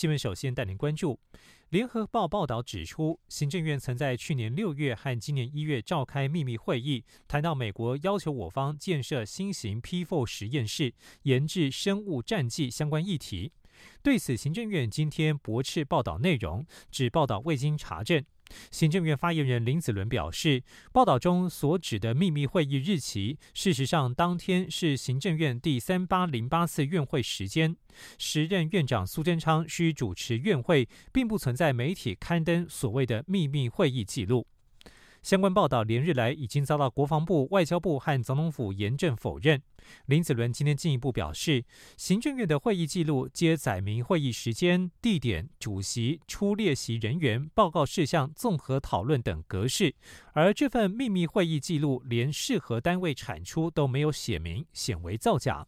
新闻。首先带您关注。联合报报道指出，行政院曾在去年六月和今年一月召开秘密会议，谈到美国要求我方建设新型 P4 实验室，研制生物战剂相关议题。对此，行政院今天驳斥报道内容，指报道未经查证。行政院发言人林子伦表示，报道中所指的秘密会议日期，事实上当天是行政院第三八零八次院会时间。时任院长苏贞昌需主持院会，并不存在媒体刊登所谓的秘密会议记录。相关报道连日来已经遭到国防部、外交部和总统府严正否认。林子伦今天进一步表示，行政院的会议记录皆载明会议时间、地点、主席、出列席人员、报告事项、综合讨论等格式，而这份秘密会议记录连适合单位产出都没有写明，显为造假。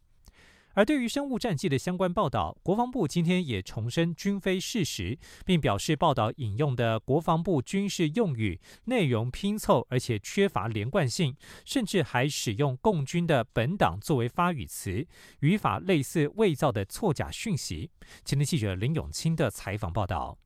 而对于生物战剂的相关报道，国防部今天也重申均非事实，并表示报道引用的国防部军事用语内容拼凑，而且缺乏连贯性，甚至还使用共军的本党作为发语词，语法类似伪造的错假讯息。前天记者林永清的采访报道，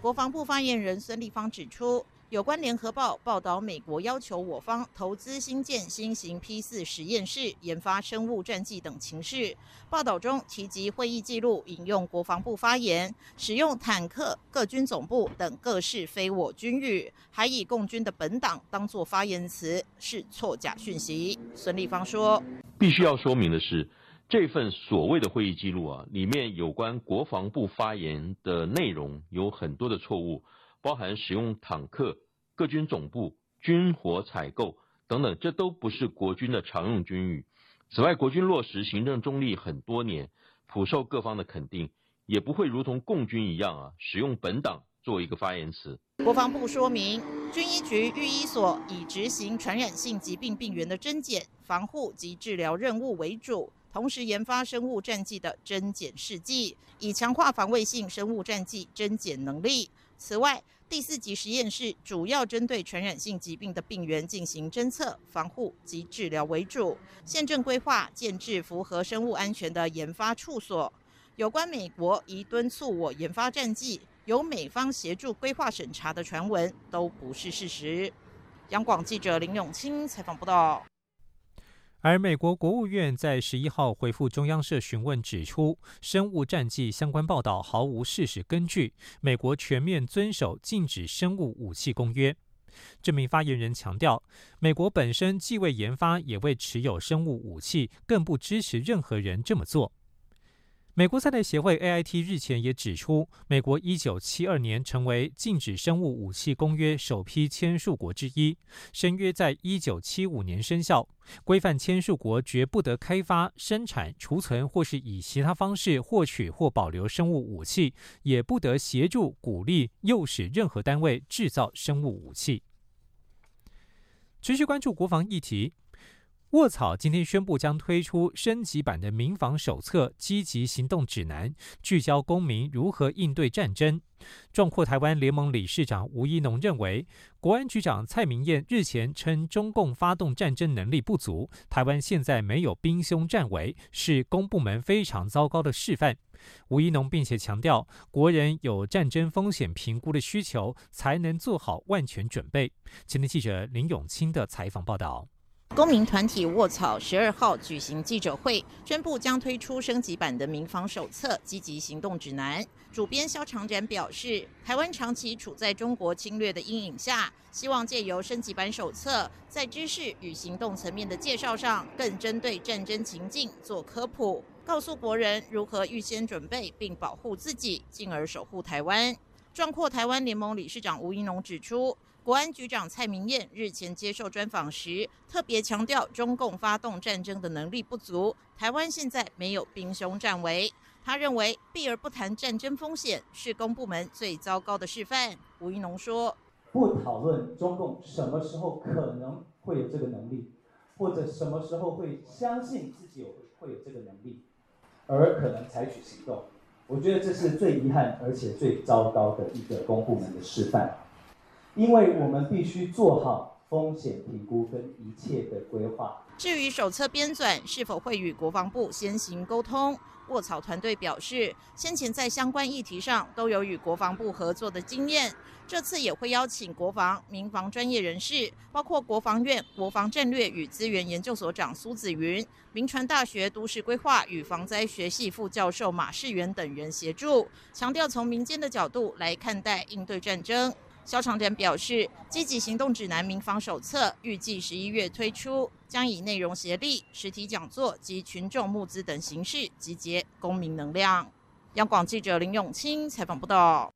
国防部发言人孙立方指出。有关联合报报道，美国要求我方投资新建新型 P 四实验室，研发生物战剂等情势。报道中提及会议记录，引用国防部发言，使用坦克、各军总部等各式非我军语，还以共军的本党当作发言词，是错假讯息。孙立方说：“必须要说明的是，这份所谓的会议记录啊，里面有关国防部发言的内容有很多的错误。”包含使用坦克、各军总部、军火采购等等，这都不是国军的常用军语。此外，国军落实行政中立很多年，普受各方的肯定，也不会如同共军一样啊，使用本党做一个发言词。国防部说明，军医局御医所以执行传染性疾病病源的侦检、防护及治疗任务为主，同时研发生物战剂的侦检试剂，以强化防卫性生物战剂侦检能力。此外，第四级实验室主要针对传染性疾病的病原进行侦测、防护及治疗为主。现正规划建制符合生物安全的研发处所。有关美国已敦促我研发战剂，由美方协助规划审查的传闻都不是事实。央广记者林永清采访报道。而美国国务院在十一号回复中央社询问，指出生物战剂相关报道毫无事实根据，美国全面遵守禁止生物武器公约。这名发言人强调，美国本身既未研发，也未持有生物武器，更不支持任何人这么做。美国赛台协会 （AIT） 日前也指出，美国一九七二年成为禁止生物武器公约首批签署国之一，申约在一九七五年生效，规范签署国绝不得开发、生产、储存或是以其他方式获取或保留生物武器，也不得协助、鼓励、诱使任何单位制造生物武器。持续关注国防议题。卧草今天宣布将推出升级版的民防手册积极行动指南，聚焦公民如何应对战争。壮阔台湾联盟理事长吴一农认为，国安局长蔡明燕日前称中共发动战争能力不足，台湾现在没有兵凶战危，是公部门非常糟糕的示范。吴一农并且强调，国人有战争风险评估的需求，才能做好万全准备。前天记者林永清的采访报道。公民团体卧草十二号举行记者会，宣布将推出升级版的民防手册积极行动指南。主编肖长展表示，台湾长期处在中国侵略的阴影下，希望借由升级版手册，在知识与行动层面的介绍上，更针对战争情境做科普，告诉国人如何预先准备并保护自己，进而守护台湾。壮阔台湾联盟理事长吴一农指出。国安局长蔡明燕日前接受专访时，特别强调中共发动战争的能力不足，台湾现在没有兵凶战危。他认为避而不谈战争风险是公部门最糟糕的示范。吴一农说：“不讨论中共什么时候可能会有这个能力，或者什么时候会相信自己有会有这个能力，而可能采取行动。我觉得这是最遗憾而且最糟糕的一个公部门的示范，因为我们必须做好风险评估跟一切的规划。至于手册编纂是否会与国防部先行沟通，卧草团队表示，先前在相关议题上都有与国防部合作的经验，这次也会邀请国防、民防专业人士，包括国防院国防战略与资源研究所长苏子云、民传大学都市规划与防灾学系副教授马世元等人协助，强调从民间的角度来看待应对战争。肖长展表示，积极行动指南民防手册预计十一月推出，将以内容协力、实体讲座及群众募资等形式集结公民能量。央广记者林永清采访报道。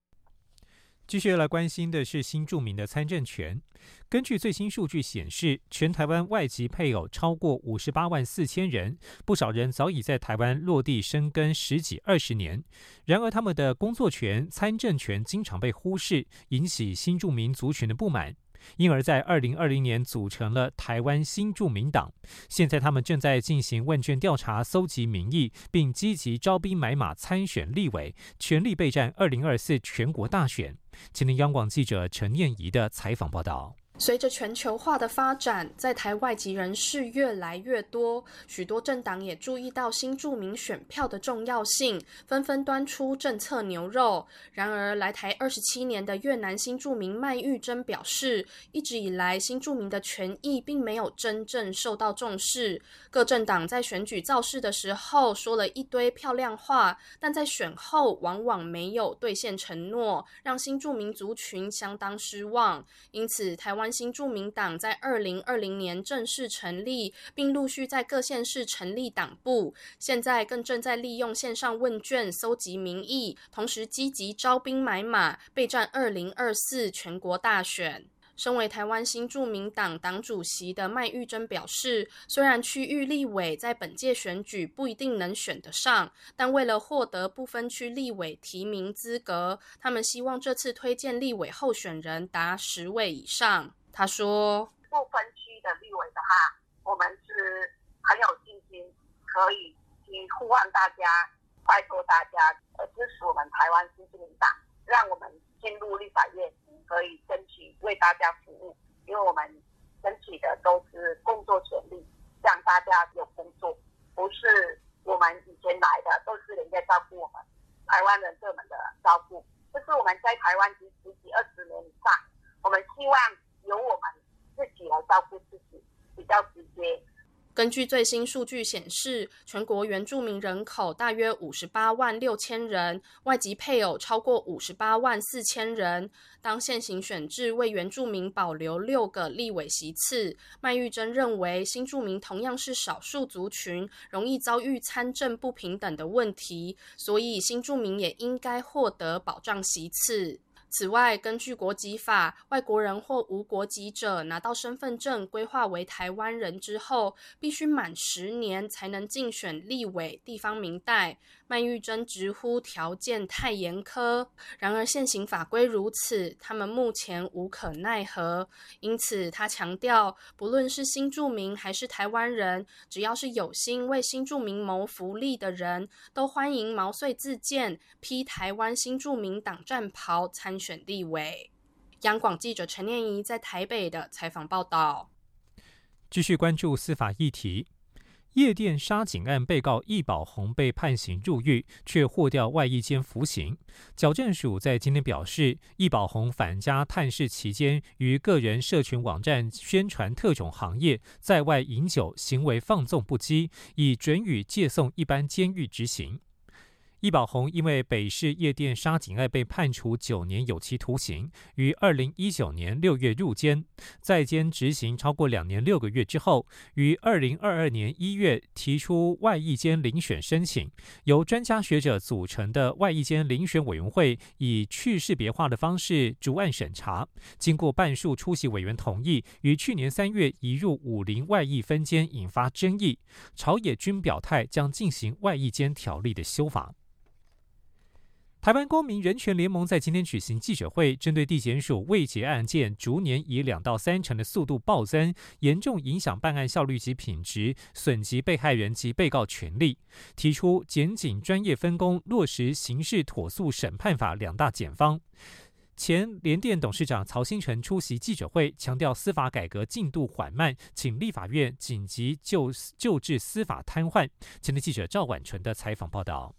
继续来关心的是新住民的参政权。根据最新数据显示，全台湾外籍配偶超过五十八万四千人，不少人早已在台湾落地生根十几二十年。然而，他们的工作权、参政权经常被忽视，引起新住民族群的不满。因而，在二零二零年组成了台湾新住民党。现在，他们正在进行问卷调查，搜集民意，并积极招兵买马参选立委，全力备战二零二四全国大选。今天，央广记者陈念怡的采访报道。随着全球化的发展，在台外籍人士越来越多，许多政党也注意到新住民选票的重要性，纷纷端出政策牛肉。然而，来台二十七年的越南新住民麦玉珍表示，一直以来新住民的权益并没有真正受到重视。各政党在选举造势的时候说了一堆漂亮话，但在选后往往没有兑现承诺，让新住民族群相当失望。因此，台湾。新著名党在二零二零年正式成立，并陆续在各县市成立党部。现在更正在利用线上问卷搜集民意，同时积极招兵买马，备战二零二四全国大选。身为台湾新著名党党主席的麦玉珍表示，虽然区域立委在本届选举不一定能选得上，但为了获得不分区立委提名资格，他们希望这次推荐立委候选人达十位以上。他说：“不分区的立委的话，我们是很有信心，可以去呼唤大家，拜托大家呃支持我们台湾新民党，让我们进入立法院，可以争取为大家服务。因为我们争取的都是工作权利，让大家有工作，不是我们以前来的都是人家照顾我们，台湾人对我们的照顾。这是我们在台湾十十几二十年以上，我们希望。”由我们自己来照顾自己，比较直接。根据最新数据显示，全国原住民人口大约五十八万六千人，外籍配偶超过五十八万四千人。当现行选制为原住民保留六个立委席次，麦玉珍认为新住民同样是少数族群，容易遭遇参政不平等的问题，所以新住民也应该获得保障席次。此外，根据国籍法，外国人或无国籍者拿到身份证规划为台湾人之后，必须满十年才能竞选立委、地方民代。麦玉珍直呼条件太严苛，然而现行法规如此，他们目前无可奈何。因此，他强调，不论是新住民还是台湾人，只要是有心为新住民谋福利的人，都欢迎毛遂自荐，披台湾新住民党战袍参选立委。央广记者陈念怡在台北的采访报道。继续关注司法议题。夜店杀警案被告易宝红被判刑入狱，却获调外役监服刑。矫正署在今天表示，易宝红返家探视期间，于个人社群网站宣传特种行业，在外饮酒，行为放纵不羁，已准予借送一般监狱执行。易宝红因为北市夜店杀警案被判处九年有期徒刑，于二零一九年六月入监，在监执行超过两年六个月之后，于二零二二年一月提出外役监遴选申请，由专家学者组成的外役监遴选委员会以去识别化的方式逐案审查，经过半数出席委员同意，于去年三月移入武林外役分监，引发争议。朝野均表态将进行外役监条例的修法。台湾公民人权联盟在今天举行记者会，针对地检署未结案件逐年以两到三成的速度暴增，严重影响办案效率及品质，损及被害人及被告权利，提出检警专业分工、落实刑事妥速审判法两大检方。前联电董事长曹新成出席记者会，强调司法改革进度缓慢，请立法院紧急救救治司法瘫痪。前的记者赵婉纯的采访报道。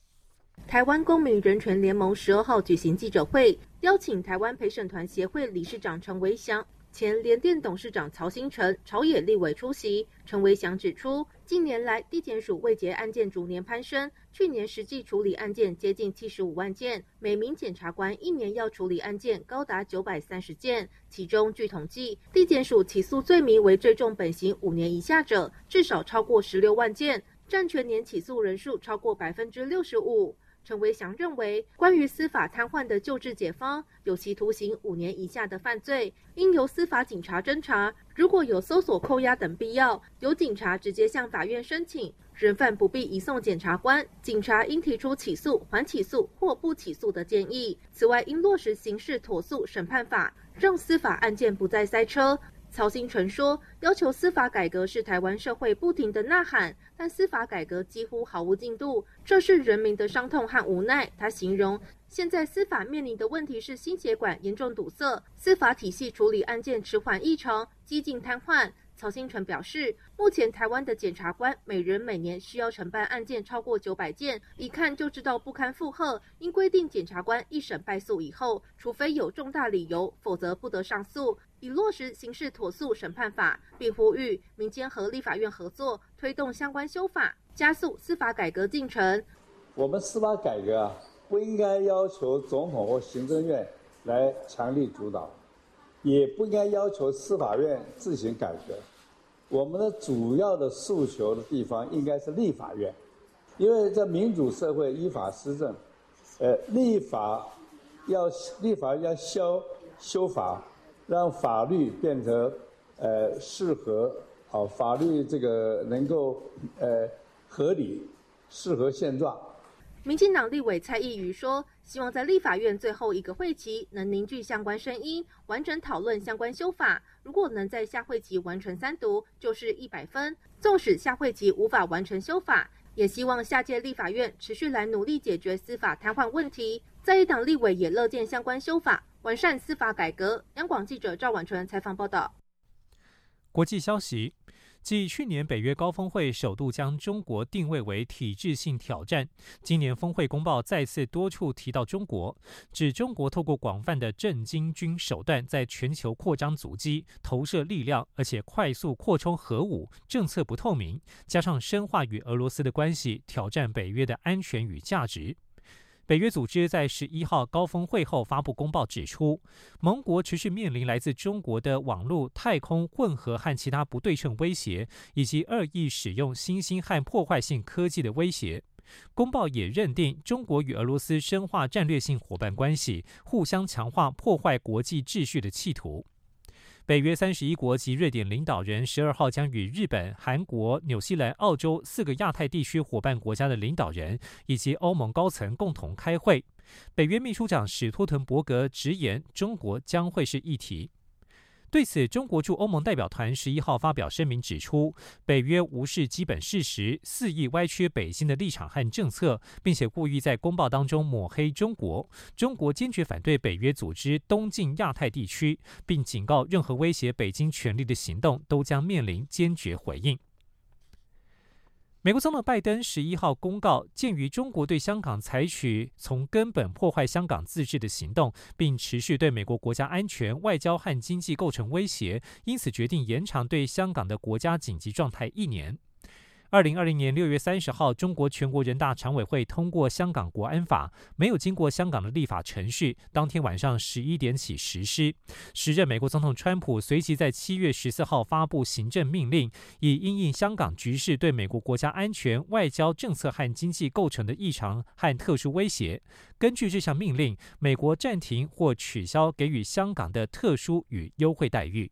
台湾公民人权联盟十二号举行记者会，邀请台湾陪审团协会理事长陈维祥、前联电董事长曹新成、朝野立委出席。陈维祥指出，近年来地检署未结案件逐年攀升，去年实际处理案件接近七十五万件，每名检察官一年要处理案件高达九百三十件。其中，据统计，地检署起诉罪名为最重本刑五年以下者，至少超过十六万件，占全年起诉人数超过百分之六十五。陈维祥认为，关于司法瘫痪的救治解方，有期徒刑五年以下的犯罪，应由司法警察侦查。如果有搜索、扣押等必要，由警察直接向法院申请，人犯不必移送检察官。警察应提出起诉、缓起诉或不起诉的建议。此外，应落实刑事妥速审判法，让司法案件不再塞车。曹新成说：“要求司法改革是台湾社会不停的呐喊，但司法改革几乎毫无进度，这是人民的伤痛和无奈。”他形容，现在司法面临的问题是心血管严重堵塞，司法体系处理案件迟缓异常，几近瘫痪。曹新成表示，目前台湾的检察官每人每年需要承办案件超过九百件，一看就知道不堪负荷。应规定检察官一审败诉以后，除非有重大理由，否则不得上诉，以落实刑事妥诉审判法，并呼吁民间和立法院合作，推动相关修法，加速司法改革进程。我们司法改革啊，不应该要求总统或行政院来强力主导，也不应该要求司法院自行改革。我们的主要的诉求的地方应该是立法院，因为在民主社会依法施政，呃，立法要立法要修修法，让法律变成呃适合好法律这个能够呃合理适合现状。民进党立委蔡意瑜说，希望在立法院最后一个会期能凝聚相关声音，完整讨论相关修法。如果能在下会期完成三读，就是一百分。纵使下会期无法完成修法，也希望下届立法院持续来努力解决司法瘫痪问题。在一党立委也乐见相关修法，完善司法改革。央广记者赵婉纯采访报道。国际消息。继去年北约高峰会首度将中国定位为体制性挑战，今年峰会公报再次多处提到中国，指中国透过广泛的政经军手段在全球扩张足迹、投射力量，而且快速扩充核武，政策不透明，加上深化与俄罗斯的关系，挑战北约的安全与价值。北约组织在十一号高峰会后发布公报，指出盟国持续面临来自中国的网络、太空混合和其他不对称威胁，以及恶意使用新兴和破坏性科技的威胁。公报也认定中国与俄罗斯深化战略性伙伴关系，互相强化破坏国际秩序的企图。北约三十一国及瑞典领导人十二号将与日本、韩国、纽西兰、澳洲四个亚太地区伙伴国家的领导人以及欧盟高层共同开会。北约秘书长史托滕伯格直言，中国将会是议题。对此，中国驻欧盟代表团十一号发表声明，指出北约无视基本事实，肆意歪曲北京的立场和政策，并且故意在公报当中抹黑中国。中国坚决反对北约组织东进亚太地区，并警告任何威胁北京权力的行动都将面临坚决回应。美国总统拜登十一号公告，鉴于中国对香港采取从根本破坏香港自治的行动，并持续对美国国家安全、外交和经济构成威胁，因此决定延长对香港的国家紧急状态一年。二零二零年六月三十号，中国全国人大常委会通过《香港国安法》，没有经过香港的立法程序，当天晚上十一点起实施。时任美国总统川普随即在七月十四号发布行政命令，以因应香港局势对美国国家安全、外交政策和经济构成的异常和特殊威胁。根据这项命令，美国暂停或取消给予香港的特殊与优惠待遇。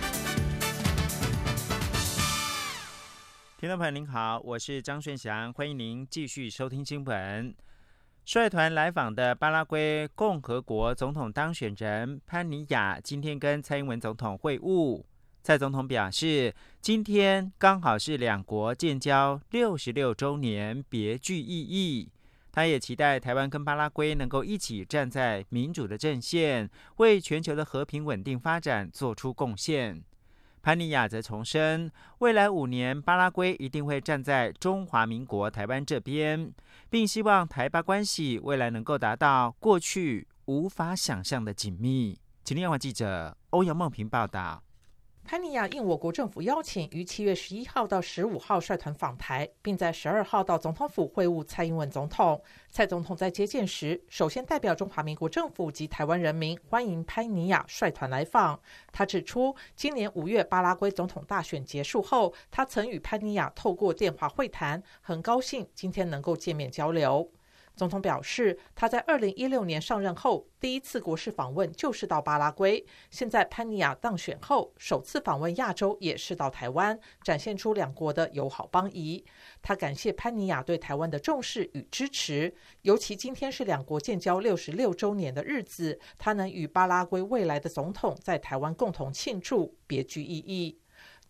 听众朋友您好，我是张顺祥，欢迎您继续收听新闻。率团来访的巴拉圭共和国总统当选人潘尼亚今天跟蔡英文总统会晤。蔡总统表示，今天刚好是两国建交六十六周年，别具意义。他也期待台湾跟巴拉圭能够一起站在民主的阵线，为全球的和平稳定发展做出贡献。潘尼亚则重申，未来五年巴拉圭一定会站在中华民国台湾这边，并希望台巴关系未来能够达到过去无法想象的紧密。请听央广记者欧阳梦平报道。潘尼亚应我国政府邀请，于七月十一号到十五号率团访台，并在十二号到总统府会晤蔡英文总统。蔡总统在接见时，首先代表中华民国政府及台湾人民欢迎潘尼亚率团来访。他指出，今年五月巴拉圭总统大选结束后，他曾与潘尼亚透过电话会谈，很高兴今天能够见面交流。总统表示，他在二零一六年上任后第一次国事访问就是到巴拉圭。现在潘尼亚当选后首次访问亚洲也是到台湾，展现出两国的友好邦谊。他感谢潘尼亚对台湾的重视与支持，尤其今天是两国建交六十六周年的日子，他能与巴拉圭未来的总统在台湾共同庆祝，别具意义。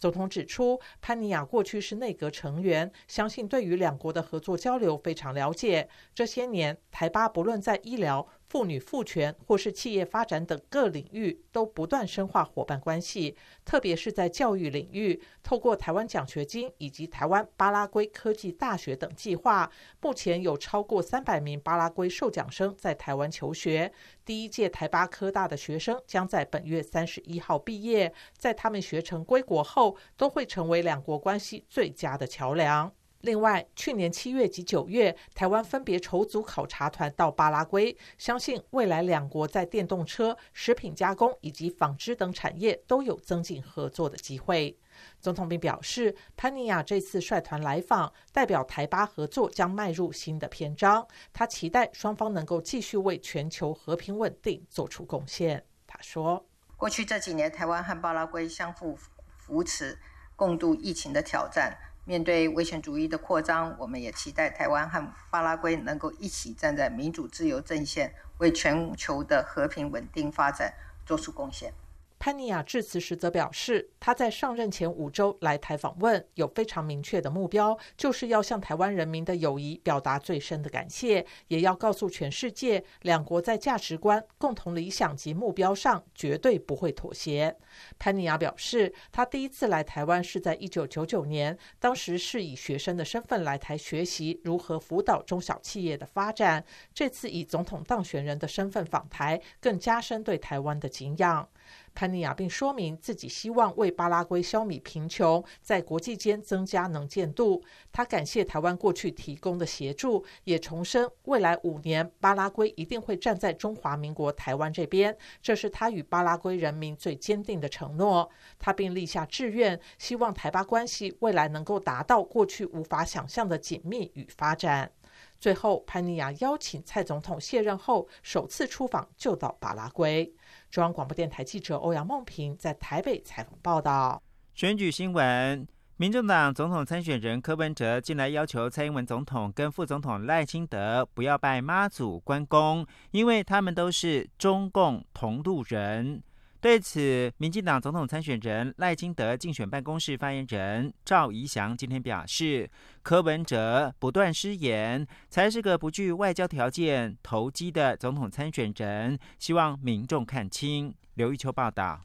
总统指出，潘尼亚过去是内阁成员，相信对于两国的合作交流非常了解。这些年，台巴不论在医疗。妇女赋权或是企业发展等各领域都不断深化伙伴关系，特别是在教育领域，透过台湾奖学金以及台湾巴拉圭科技大学等计划，目前有超过三百名巴拉圭受奖生在台湾求学。第一届台巴科大的学生将在本月三十一号毕业，在他们学成归国后，都会成为两国关系最佳的桥梁。另外，去年七月及九月，台湾分别筹组考察团到巴拉圭，相信未来两国在电动车、食品加工以及纺织等产业都有增进合作的机会。总统并表示，潘尼亚这次率团来访，代表台巴合作将迈入新的篇章。他期待双方能够继续为全球和平稳定做出贡献。他说：“过去这几年，台湾和巴拉圭相互扶持，共度疫情的挑战。”面对威权主义的扩张，我们也期待台湾和巴拉圭能够一起站在民主自由阵线，为全球的和平稳定发展做出贡献。潘尼亚致辞时则表示，他在上任前五周来台访问，有非常明确的目标，就是要向台湾人民的友谊表达最深的感谢，也要告诉全世界，两国在价值观、共同理想及目标上绝对不会妥协。潘尼亚表示，他第一次来台湾是在一九九九年，当时是以学生的身份来台学习如何辅导中小企业的发展。这次以总统当选人的身份访台，更加深对台湾的敬仰。潘尼亚并说明自己希望为巴拉圭消弭贫穷，在国际间增加能见度。他感谢台湾过去提供的协助，也重申未来五年巴拉圭一定会站在中华民国台湾这边，这是他与巴拉圭人民最坚定的承诺。他并立下志愿，希望台巴关系未来能够达到过去无法想象的紧密与发展。最后，潘尼亚邀请蔡总统卸任后首次出访就到巴拉圭。中央广播电台记者欧阳梦平在台北采访报道。选举新闻：民众党总统参选人柯文哲近来要求蔡英文总统跟副总统赖清德不要拜妈祖关公，因为他们都是中共同路人。对此，民进党总统参选人赖清德竞选办公室发言人赵怡翔今天表示，柯文哲不断失言，才是个不具外交条件、投机的总统参选人，希望民众看清。刘玉秋报道。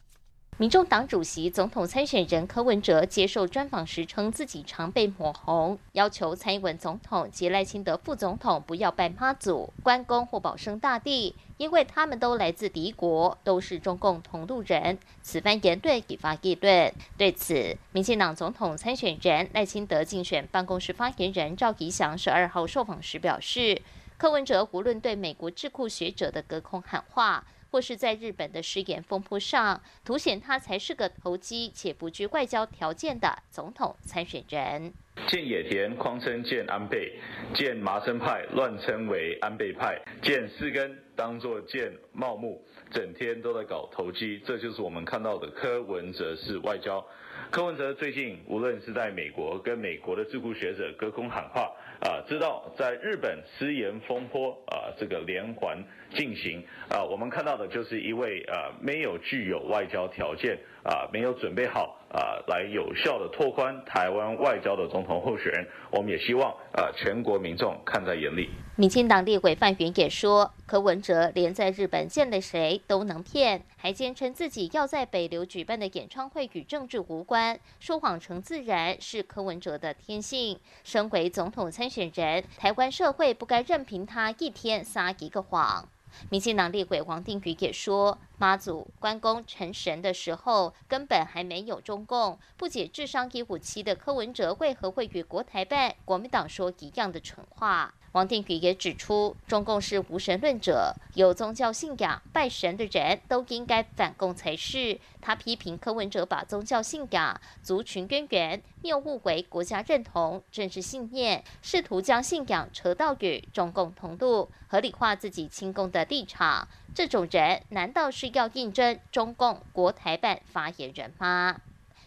民众党主席、总统参选人柯文哲接受专访时称，自己常被抹红，要求蔡英文总统及赖清德副总统不要拜妈祖、关公或保生大帝，因为他们都来自敌国，都是中共同路人。此番言论引发议论。对此，民进党总统参选人赖清德竞选办公室发言人赵吉祥十二号受访时表示，柯文哲无论对美国智库学者的隔空喊话。或是在日本的失言风波上，凸显他才是个投机且不具外交条件的总统参选人。见野田匡称见安倍，见麻生派乱称为安倍派，见四根当作见茂木，整天都在搞投机，这就是我们看到的柯文哲式外交。柯文哲最近无论是在美国跟美国的智库学者隔空喊话，啊，知道在日本失言风波啊，这个连环进行啊，我们看到的就是一位啊没有具有外交条件啊，没有准备好。啊，来有效的拓宽台湾外交的总统候选人，我们也希望啊全国民众看在眼里。民进党立委范云也说，柯文哲连在日本见了谁都能骗，还坚称自己要在北流举办的演唱会与政治无关，说谎成自然是柯文哲的天性。身为总统参选人，台湾社会不该任凭他一天撒一个谎。民进党立委王定宇也说，妈祖关公成神的时候，根本还没有中共。不解智商一五七的柯文哲为何会与国台办、国民党说一样的蠢话？王定宇也指出，中共是无神论者，有宗教信仰、拜神的人都应该反共才是。他批评柯文哲把宗教信仰、族群渊源谬误为国家认同、政治信念，试图将信仰扯到与中共同路，合理化自己亲共的立场。这种人难道是要应征中共国台办发言人吗？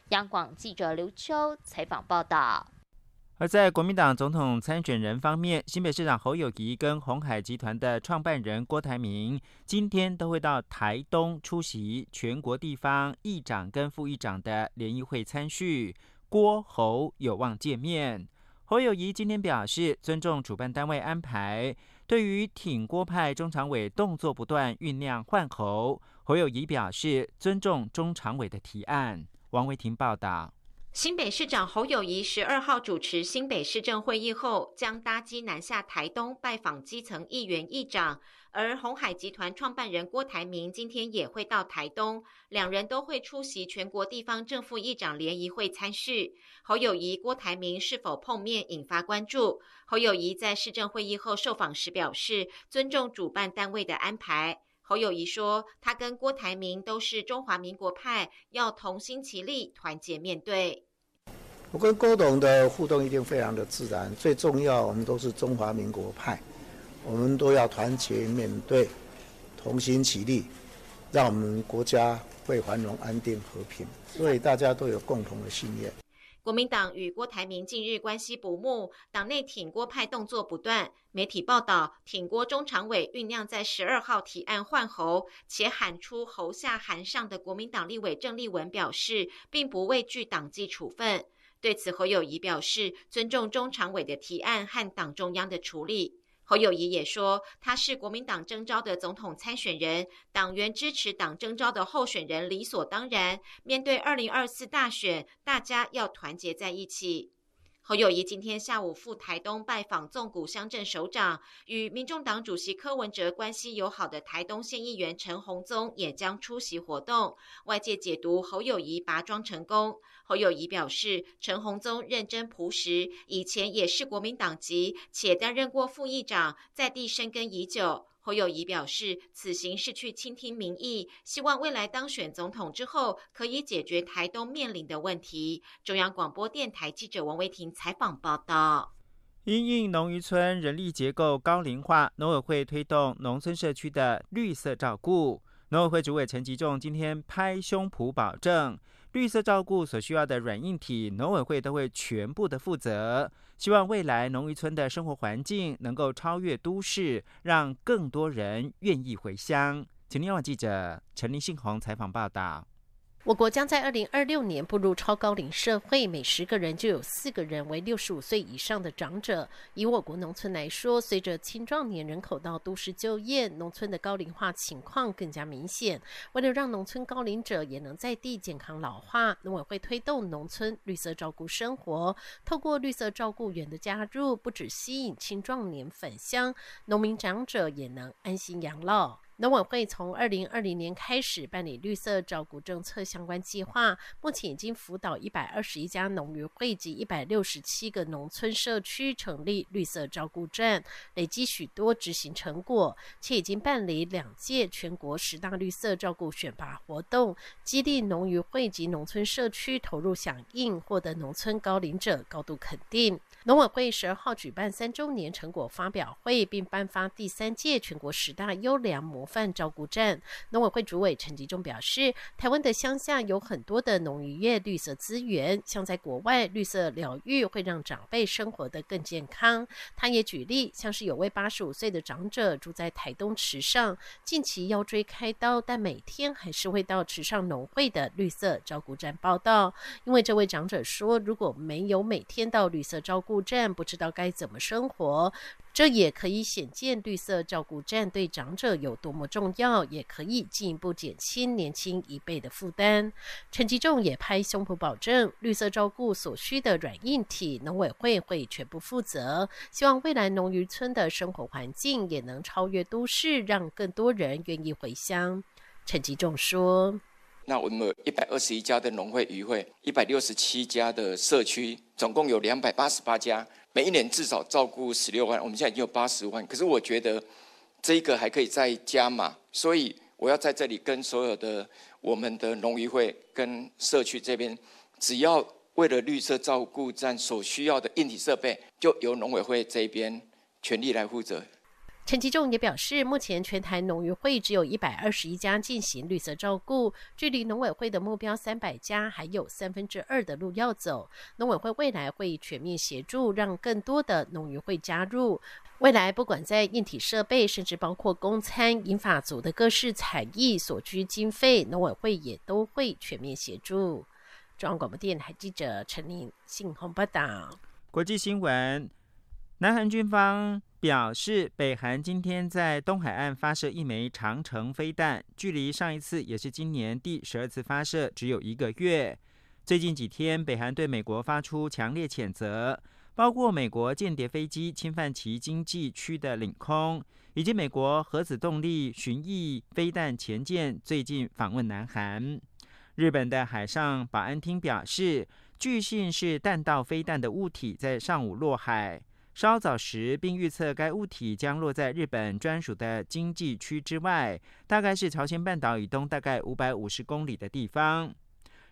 央广记者刘秋采访报道。而在国民党总统参选人方面，新北市长侯友谊跟红海集团的创办人郭台铭今天都会到台东出席全国地方议长跟副议长的联谊会参叙，郭侯有望见面。侯友谊今天表示尊重主办单位安排，对于挺郭派中常委动作不断酝酿换侯，侯友谊表示尊重中常委的提案。王维婷报道。新北市长侯友谊十二号主持新北市政会议后，将搭机南下台东拜访基层议员议长。而红海集团创办人郭台铭今天也会到台东，两人都会出席全国地方政府议长联谊会参事。侯友谊、郭台铭是否碰面引发关注？侯友谊在市政会议后受访时表示，尊重主办单位的安排。侯友谊说：“他跟郭台铭都是中华民国派，要同心齐力，团结面对。我跟郭董的互动一定非常的自然。最重要，我们都是中华民国派，我们都要团结面对，同心齐力，让我们国家会繁荣、安定、和平。所以大家都有共同的信念。”国民党与郭台铭近日关系不睦，党内挺郭派动作不断。媒体报道，挺郭中常委酝酿在十二号提案换侯，且喊出“侯下韩上”的国民党立委郑立文表示，并不畏惧党纪处分。对此，侯友谊表示尊重中常委的提案和党中央的处理。侯友谊也说，他是国民党征召的总统参选人，党员支持党征召的候选人理所当然。面对二零二四大选，大家要团结在一起。侯友谊今天下午赴台东拜访纵谷乡镇首长，与民众党主席柯文哲关系友好的台东县议员陈洪宗也将出席活动。外界解读侯友谊拔庄成功。侯友谊表示，陈洪宗认真朴实，以前也是国民党籍，且担任过副议长，在地生根已久。侯友谊表示，此行是去倾听民意，希望未来当选总统之后，可以解决台东面临的问题。中央广播电台记者王维婷采访报道。因应农渔村人力结构高龄化，农委会推动农村社区的绿色照顾。农委会主委陈吉仲今天拍胸脯保证。绿色照顾所需要的软硬体，农委会都会全部的负责。希望未来农渔村的生活环境能够超越都市，让更多人愿意回乡。请天网记者陈林信宏采访报道。我国将在二零二六年步入超高龄社会，每十个人就有四个人为六十五岁以上的长者。以我国农村来说，随着青壮年人口到都市就业，农村的高龄化情况更加明显。为了让农村高龄者也能在地健康老化，农委会推动农村绿色照顾生活，透过绿色照顾员的加入，不止吸引青壮年返乡，农民长者也能安心养老。农委会从二零二零年开始办理绿色照顾政策相关计划，目前已经辅导一百二十一家农渔会及一百六十七个农村社区成立绿色照顾站，累积许多执行成果，且已经办理两届全国十大绿色照顾选拔活动，激励农渔会及农村社区投入响应，获得农村高龄者高度肯定。农委会十二号举办三周年成果发表会，并颁发第三届全国十大优良模范照顾站。农委会主委陈吉仲表示，台湾的乡下有很多的农渔业绿色资源，像在国外，绿色疗愈会让长辈生活得更健康。他也举例，像是有位八十五岁的长者住在台东池上，近期腰椎开刀，但每天还是会到池上农会的绿色照顾站报道。因为这位长者说，如果没有每天到绿色照顾，顾站不知道该怎么生活，这也可以显见绿色照顾站对长者有多么重要，也可以进一步减轻年轻一辈的负担。陈吉仲也拍胸脯保证，绿色照顾所需的软硬体，农委会会全部负责。希望未来农渔村的生活环境也能超越都市，让更多人愿意回乡。陈吉仲说。那我们有一百二十一家的农会、渔会，一百六十七家的社区，总共有两百八十八家，每一年至少照顾十六万。我们现在已经有八十万，可是我觉得这一个还可以再加码，所以我要在这里跟所有的我们的农渔会跟社区这边，只要为了绿色照顾站所需要的硬体设备，就由农委会这边全力来负责。陈吉仲也表示，目前全台农渔会只有一百二十一家进行绿色照顾，距离农委会的目标三百家还有三分之二的路要走。农委会未来会全面协助，让更多的农渔会加入。未来不管在硬体设备，甚至包括公餐、银法族的各式才艺所需经费，农委会也都会全面协助。中央广播电台记者陈玲信鸿报道。国际新闻。南韩军方表示，北韩今天在东海岸发射一枚长城飞弹，距离上一次也是今年第十二次发射只有一个月。最近几天，北韩对美国发出强烈谴责，包括美国间谍飞机侵犯其经济区的领空，以及美国核子动力巡弋飞弹前舰最近访问南韩。日本的海上保安厅表示，据信是弹道飞弹的物体在上午落海。稍早时，并预测该物体将落在日本专属的经济区之外，大概是朝鲜半岛以东大概五百五十公里的地方。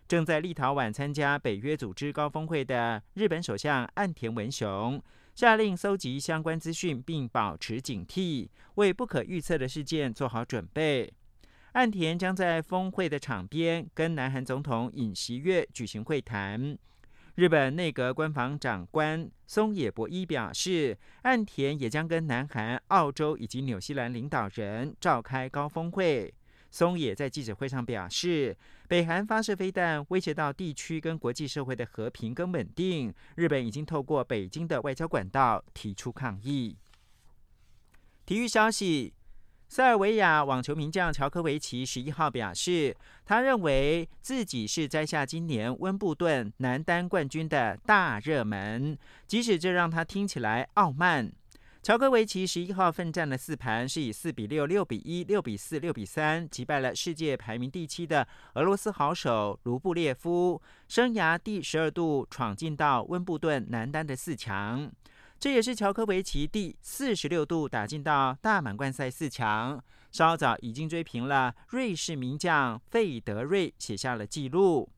正在立陶宛参加北约组织高峰会的日本首相岸田文雄，下令搜集相关资讯，并保持警惕，为不可预测的事件做好准备。岸田将在峰会的场边跟南韩总统尹锡悦举行会谈。日本内阁官房长官松野博一表示，岸田也将跟南韩、澳洲以及纽西兰领导人召开高峰会。松野在记者会上表示，北韩发射飞弹威胁到地区跟国际社会的和平跟稳定，日本已经透过北京的外交管道提出抗议。体育消息。塞尔维亚网球名将乔科维奇十一号表示，他认为自己是摘下今年温布顿男单冠军的大热门，即使这让他听起来傲慢。乔科维奇十一号奋战了四盘，是以四比六、六比一、六比四、六比三击败了世界排名第七的俄罗斯好手卢布列夫，生涯第十二度闯进到温布顿男单的四强。这也是乔科维奇第四十六度打进到大满贯赛四强，稍早已经追平了瑞士名将费德瑞，写下了纪录。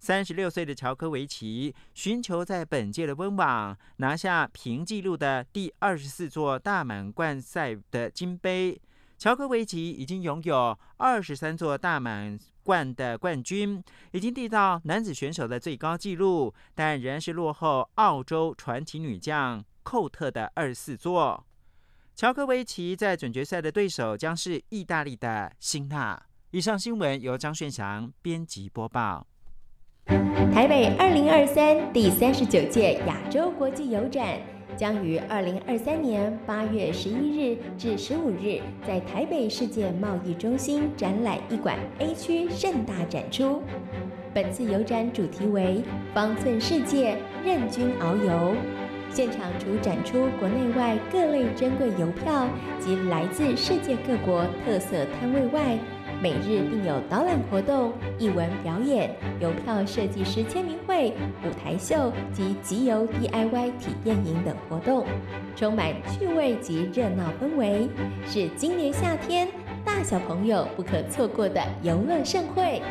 三十六岁的乔科维奇寻求在本届的温网拿下平纪录的第二十四座大满贯赛的金杯。乔科维奇已经拥有二十三座大满冠的冠军，已经缔造男子选手的最高纪录，但仍然是落后澳洲传奇女将。寇特的二四座，乔科维奇在准决赛的对手将是意大利的辛纳。以上新闻由张炫祥编辑播报。台北二零二三第三十九届亚洲国际邮展将于二零二三年八月十一日至十五日在台北世界贸易中心展览一馆 A 区盛大展出。本次邮展主题为“方寸世界，任君遨游”。现场除展出国内外各类珍贵邮票及来自世界各国特色摊位外，每日定有导览活动、艺文表演、邮票设计师签名会、舞台秀及集邮 DIY 体验营等活动，充满趣味及热闹氛围，是今年夏天大小朋友不可错过的游乐盛会。